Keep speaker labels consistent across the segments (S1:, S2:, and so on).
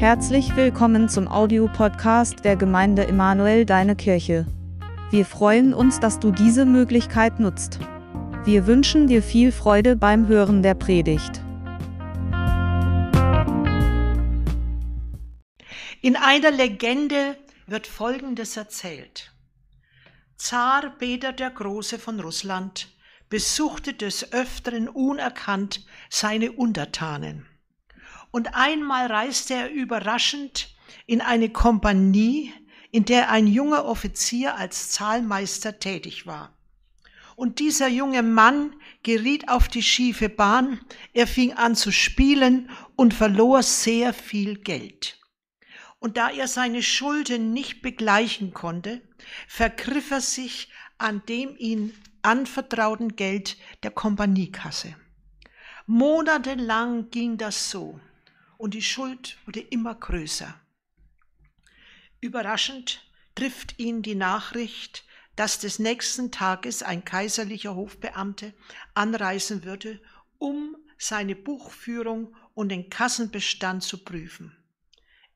S1: Herzlich willkommen zum Audiopodcast der Gemeinde Emanuel Deine Kirche. Wir freuen uns, dass du diese Möglichkeit nutzt. Wir wünschen dir viel Freude beim Hören der Predigt.
S2: In einer Legende wird Folgendes erzählt. Zar Peter der Große von Russland besuchte des Öfteren unerkannt seine Untertanen. Und einmal reiste er überraschend in eine Kompanie, in der ein junger Offizier als Zahlmeister tätig war. Und dieser junge Mann geriet auf die schiefe Bahn, er fing an zu spielen und verlor sehr viel Geld. Und da er seine Schulden nicht begleichen konnte, vergriff er sich an dem ihn anvertrauten Geld der Kompaniekasse. Monatelang ging das so und die Schuld wurde immer größer. Überraschend trifft ihn die Nachricht, dass des nächsten Tages ein kaiserlicher Hofbeamte anreisen würde, um seine Buchführung und den Kassenbestand zu prüfen.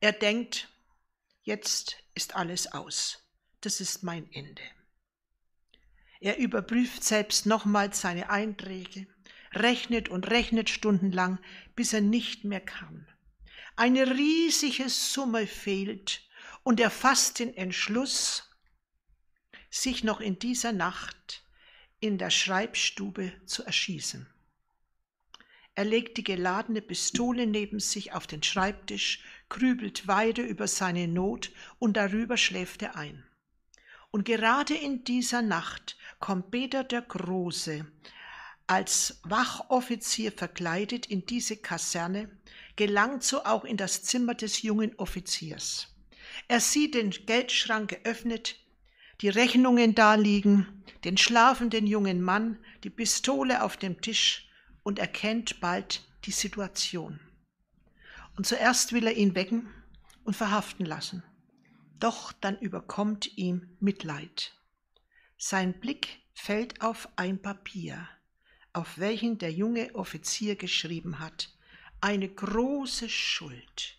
S2: Er denkt, jetzt ist alles aus. Das ist mein Ende. Er überprüft selbst nochmals seine Einträge, rechnet und rechnet stundenlang, bis er nicht mehr kann. Eine riesige Summe fehlt und er fasst den Entschluss, sich noch in dieser Nacht in der Schreibstube zu erschießen. Er legt die geladene Pistole neben sich auf den Schreibtisch, grübelt weiter über seine Not und darüber schläft er ein. Und gerade in dieser Nacht kommt Peter der Große als Wachoffizier verkleidet in diese Kaserne, gelangt so auch in das Zimmer des jungen Offiziers. Er sieht den Geldschrank geöffnet, die Rechnungen daliegen, den schlafenden jungen Mann, die Pistole auf dem Tisch und erkennt bald die Situation. Und zuerst will er ihn wecken und verhaften lassen. Doch dann überkommt ihm Mitleid. Sein Blick fällt auf ein Papier, auf welchen der junge Offizier geschrieben hat, eine große Schuld.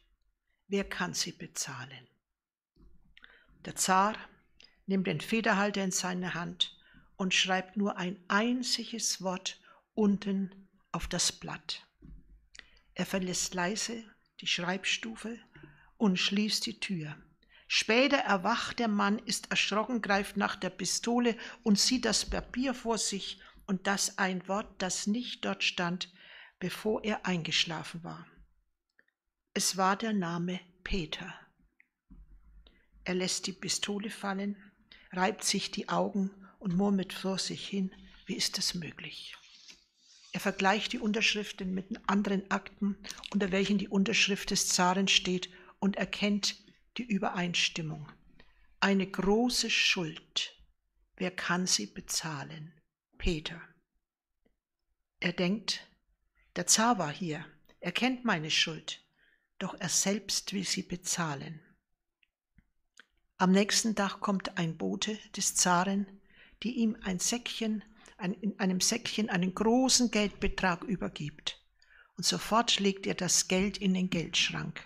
S2: Wer kann sie bezahlen? Der Zar nimmt den Federhalter in seine Hand und schreibt nur ein einziges Wort unten auf das Blatt. Er verlässt leise die Schreibstufe und schließt die Tür. Später erwacht der Mann, ist erschrocken, greift nach der Pistole und sieht das Papier vor sich und das ein Wort, das nicht dort stand, bevor er eingeschlafen war. Es war der Name Peter. Er lässt die Pistole fallen, reibt sich die Augen und murmelt vor sich hin, wie ist das möglich? Er vergleicht die Unterschriften mit anderen Akten, unter welchen die Unterschrift des Zaren steht, und erkennt die Übereinstimmung. Eine große Schuld. Wer kann sie bezahlen? Peter. Er denkt, der Zar war hier, er kennt meine Schuld, doch er selbst will sie bezahlen. Am nächsten Tag kommt ein Bote des Zaren, die ihm ein Säckchen, ein, in einem Säckchen einen großen Geldbetrag übergibt. Und sofort legt er das Geld in den Geldschrank.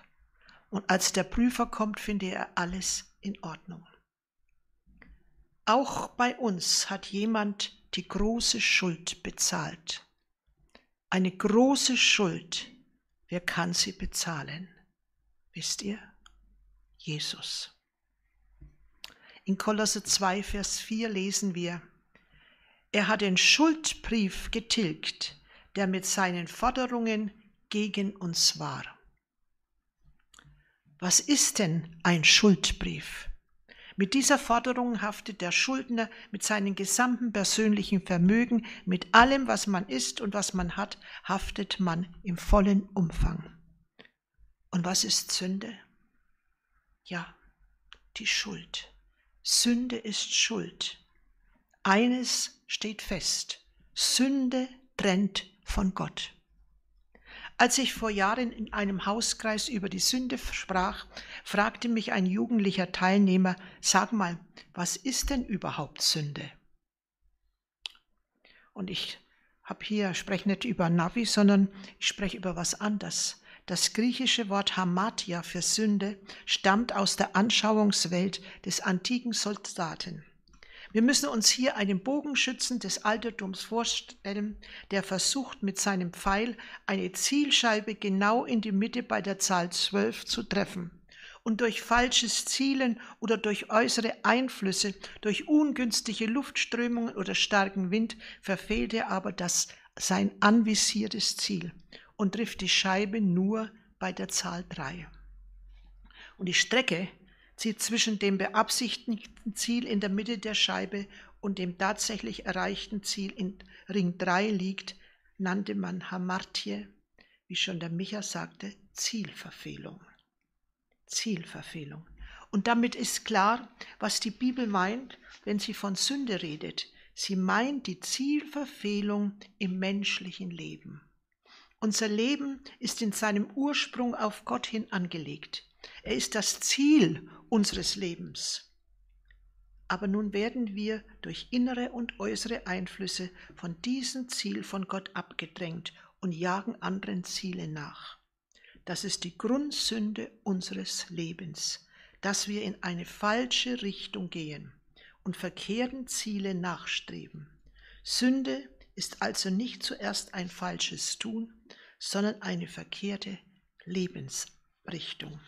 S2: Und als der Prüfer kommt, findet er alles in Ordnung. Auch bei uns hat jemand die große Schuld bezahlt. Eine große Schuld. Wer kann sie bezahlen? Wisst ihr? Jesus. In Kolosse 2, Vers 4 lesen wir, er hat den Schuldbrief getilgt, der mit seinen Forderungen gegen uns war. Was ist denn ein Schuldbrief? Mit dieser Forderung haftet der Schuldner mit seinem gesamten persönlichen Vermögen, mit allem, was man ist und was man hat, haftet man im vollen Umfang. Und was ist Sünde? Ja, die Schuld. Sünde ist Schuld. Eines steht fest. Sünde trennt von Gott. Als ich vor Jahren in einem Hauskreis über die Sünde sprach, fragte mich ein jugendlicher Teilnehmer, sag mal, was ist denn überhaupt Sünde? Und ich habe hier, spreche nicht über Navi, sondern ich spreche über was anderes. Das griechische Wort Hamatia für Sünde stammt aus der Anschauungswelt des antiken Soldaten. Wir müssen uns hier einen Bogenschützen des Altertums vorstellen, der versucht, mit seinem Pfeil eine Zielscheibe genau in die Mitte bei der Zahl 12 zu treffen. Und durch falsches Zielen oder durch äußere Einflüsse, durch ungünstige Luftströmungen oder starken Wind verfehlt er aber das sein anvisiertes Ziel und trifft die Scheibe nur bei der Zahl 3. Und die Strecke, zieht zwischen dem beabsichtigten Ziel in der Mitte der Scheibe und dem tatsächlich erreichten Ziel in Ring 3 liegt, nannte man Hamartie, wie schon der Micha sagte, Zielverfehlung. Zielverfehlung. Und damit ist klar, was die Bibel meint, wenn sie von Sünde redet. Sie meint die Zielverfehlung im menschlichen Leben. Unser Leben ist in seinem Ursprung auf Gott hin angelegt. Er ist das Ziel unseres Lebens. Aber nun werden wir durch innere und äußere Einflüsse von diesem Ziel von Gott abgedrängt und jagen anderen Ziele nach. Das ist die Grundsünde unseres Lebens, dass wir in eine falsche Richtung gehen und verkehrten Ziele nachstreben. Sünde ist also nicht zuerst ein falsches Tun, sondern eine verkehrte Lebensrichtung.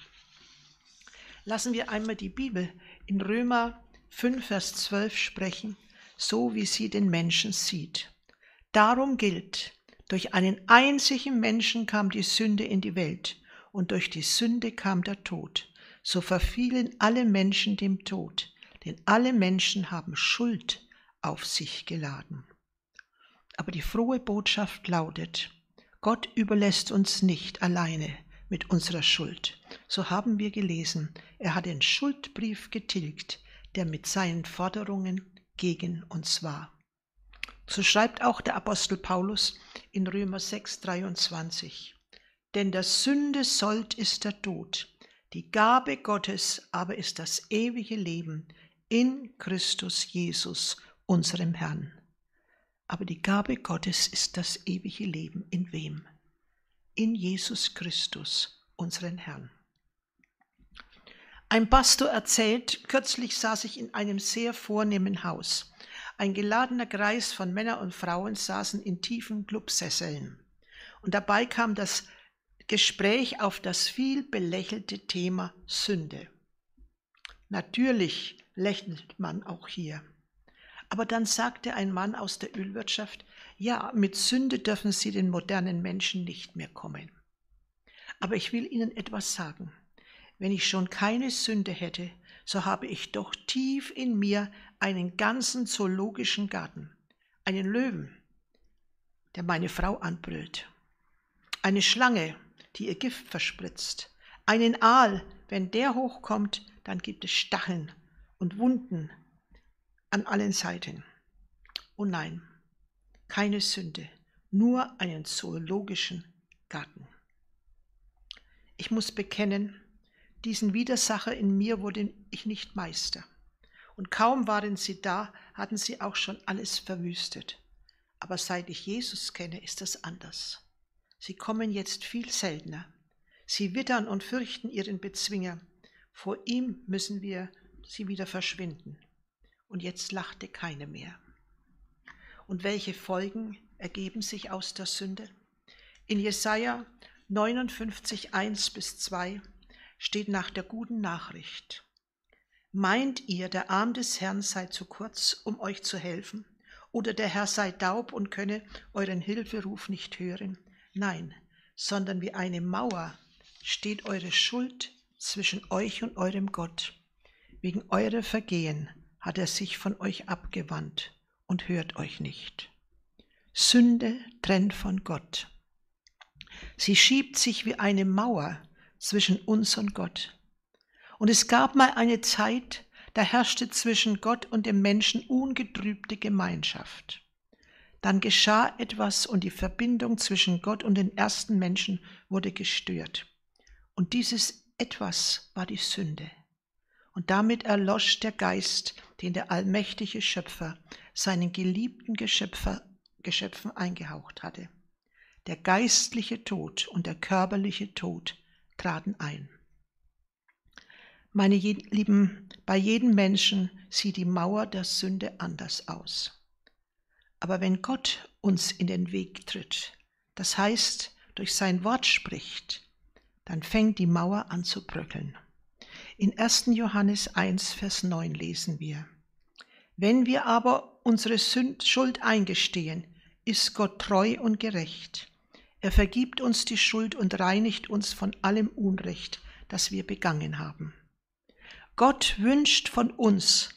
S2: Lassen wir einmal die Bibel in Römer 5, Vers 12 sprechen, so wie sie den Menschen sieht. Darum gilt, durch einen einzigen Menschen kam die Sünde in die Welt und durch die Sünde kam der Tod. So verfielen alle Menschen dem Tod, denn alle Menschen haben Schuld auf sich geladen. Aber die frohe Botschaft lautet, Gott überlässt uns nicht alleine mit unserer Schuld. So haben wir gelesen, er hat den Schuldbrief getilgt, der mit seinen Forderungen gegen uns war. So schreibt auch der Apostel Paulus in Römer 6, 23. Denn der Sünde Sold ist der Tod, die Gabe Gottes aber ist das ewige Leben in Christus Jesus, unserem Herrn. Aber die Gabe Gottes ist das ewige Leben in wem? in Jesus Christus, unseren Herrn. Ein Pastor erzählt, kürzlich saß ich in einem sehr vornehmen Haus. Ein geladener Kreis von Männern und Frauen saßen in tiefen Clubsesseln. Und dabei kam das Gespräch auf das viel belächelte Thema Sünde. Natürlich lächelt man auch hier. Aber dann sagte ein Mann aus der Ölwirtschaft, ja, mit Sünde dürfen sie den modernen Menschen nicht mehr kommen. Aber ich will Ihnen etwas sagen. Wenn ich schon keine Sünde hätte, so habe ich doch tief in mir einen ganzen zoologischen Garten, einen Löwen, der meine Frau anbrüllt, eine Schlange, die ihr Gift verspritzt, einen Aal, wenn der hochkommt, dann gibt es Stacheln und Wunden an allen Seiten. Oh nein, keine Sünde, nur einen zoologischen Garten. Ich muss bekennen, diesen Widersacher in mir wurde ich nicht Meister. Und kaum waren sie da, hatten sie auch schon alles verwüstet. Aber seit ich Jesus kenne, ist das anders. Sie kommen jetzt viel seltener. Sie wittern und fürchten ihren Bezwinger. Vor ihm müssen wir sie wieder verschwinden. Und jetzt lachte keine mehr. Und welche Folgen ergeben sich aus der Sünde? In Jesaja 59, 1 bis 2 steht nach der guten Nachricht. Meint ihr, der Arm des Herrn sei zu kurz, um euch zu helfen? Oder der Herr sei taub und könne euren Hilferuf nicht hören? Nein, sondern wie eine Mauer steht eure Schuld zwischen euch und eurem Gott. Wegen eurer Vergehen hat er sich von euch abgewandt und hört euch nicht. Sünde trennt von Gott. Sie schiebt sich wie eine Mauer zwischen uns und Gott. Und es gab mal eine Zeit, da herrschte zwischen Gott und dem Menschen ungetrübte Gemeinschaft. Dann geschah etwas und die Verbindung zwischen Gott und den ersten Menschen wurde gestört. Und dieses etwas war die Sünde. Und damit erlosch der Geist, den der allmächtige Schöpfer seinen geliebten Geschöpfer, Geschöpfen eingehaucht hatte. Der geistliche Tod und der körperliche Tod traten ein. Meine Lieben, bei jedem Menschen sieht die Mauer der Sünde anders aus. Aber wenn Gott uns in den Weg tritt, das heißt durch sein Wort spricht, dann fängt die Mauer an zu bröckeln. In 1. Johannes 1, Vers 9 lesen wir, Wenn wir aber unsere Schuld eingestehen, ist Gott treu und gerecht. Er vergibt uns die Schuld und reinigt uns von allem Unrecht, das wir begangen haben. Gott wünscht von uns,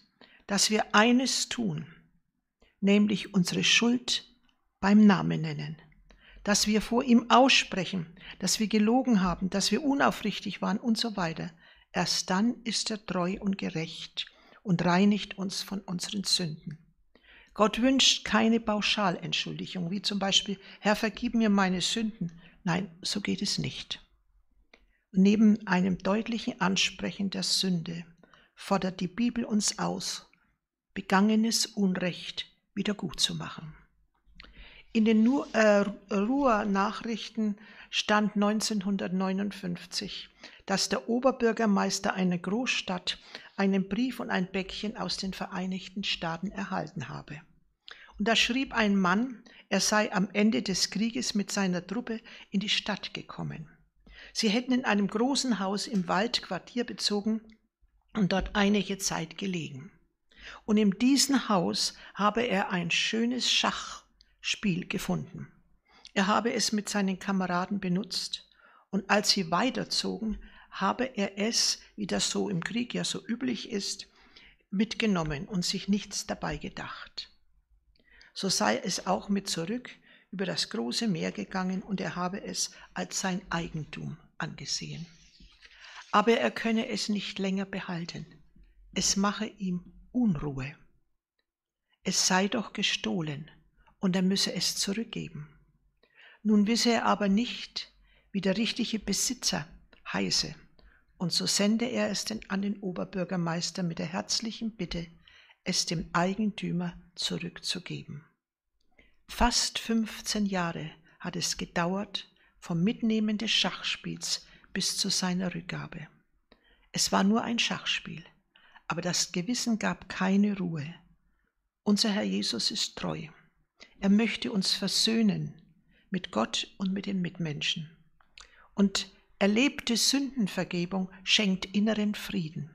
S2: dass wir eines tun, nämlich unsere Schuld beim Namen nennen, dass wir vor ihm aussprechen, dass wir gelogen haben, dass wir unaufrichtig waren und so weiter. Erst dann ist er treu und gerecht und reinigt uns von unseren Sünden. Gott wünscht keine Pauschalentschuldigung, wie zum Beispiel, Herr, vergib mir meine Sünden. Nein, so geht es nicht. Neben einem deutlichen Ansprechen der Sünde fordert die Bibel uns aus, begangenes Unrecht wieder gut zu machen. In den äh, Ruhr-Nachrichten stand 1959, dass der Oberbürgermeister einer Großstadt einen Brief und ein Bäckchen aus den Vereinigten Staaten erhalten habe. Und da schrieb ein Mann, er sei am Ende des Krieges mit seiner Truppe in die Stadt gekommen. Sie hätten in einem großen Haus im Wald Quartier bezogen und dort einige Zeit gelegen. Und in diesem Haus habe er ein schönes Schachspiel gefunden. Er habe es mit seinen Kameraden benutzt und als sie weiterzogen, habe er es, wie das so im Krieg ja so üblich ist, mitgenommen und sich nichts dabei gedacht. So sei es auch mit zurück über das große Meer gegangen und er habe es als sein Eigentum angesehen. Aber er könne es nicht länger behalten. Es mache ihm Unruhe. Es sei doch gestohlen und er müsse es zurückgeben. Nun wisse er aber nicht, wie der richtige Besitzer heiße, und so sende er es denn an den Oberbürgermeister mit der herzlichen Bitte, es dem Eigentümer zurückzugeben. Fast 15 Jahre hat es gedauert vom Mitnehmen des Schachspiels bis zu seiner Rückgabe. Es war nur ein Schachspiel aber das Gewissen gab keine Ruhe. Unser Herr Jesus ist treu. Er möchte uns versöhnen mit Gott und mit den Mitmenschen. Und erlebte Sündenvergebung schenkt inneren Frieden.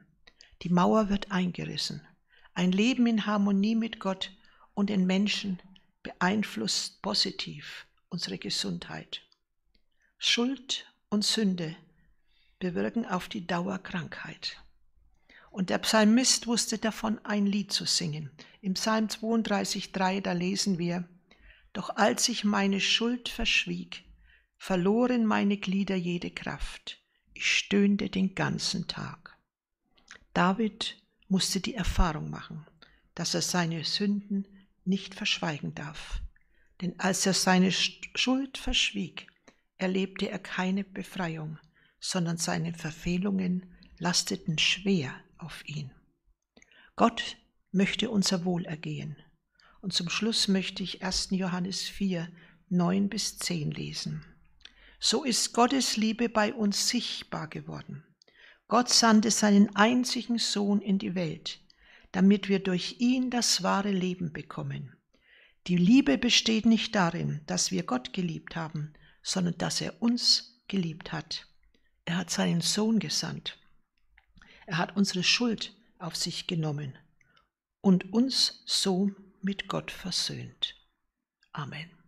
S2: Die Mauer wird eingerissen. Ein Leben in Harmonie mit Gott und den Menschen beeinflusst positiv unsere Gesundheit. Schuld und Sünde bewirken auf die Dauer Krankheit. Und der Psalmist wusste davon, ein Lied zu singen. Im Psalm 32,3, da lesen wir, Doch als ich meine Schuld verschwieg, verloren meine Glieder jede Kraft. Ich stöhnte den ganzen Tag. David musste die Erfahrung machen, dass er seine Sünden nicht verschweigen darf. Denn als er seine Schuld verschwieg, erlebte er keine Befreiung, sondern seine Verfehlungen lasteten schwer auf ihn. Gott möchte unser Wohlergehen. Und zum Schluss möchte ich 1. Johannes 4, 9 bis 10 lesen. So ist Gottes Liebe bei uns sichtbar geworden. Gott sandte seinen einzigen Sohn in die Welt, damit wir durch ihn das wahre Leben bekommen. Die Liebe besteht nicht darin, dass wir Gott geliebt haben, sondern dass er uns geliebt hat. Er hat seinen Sohn gesandt. Er hat unsere Schuld auf sich genommen und uns so mit Gott versöhnt. Amen.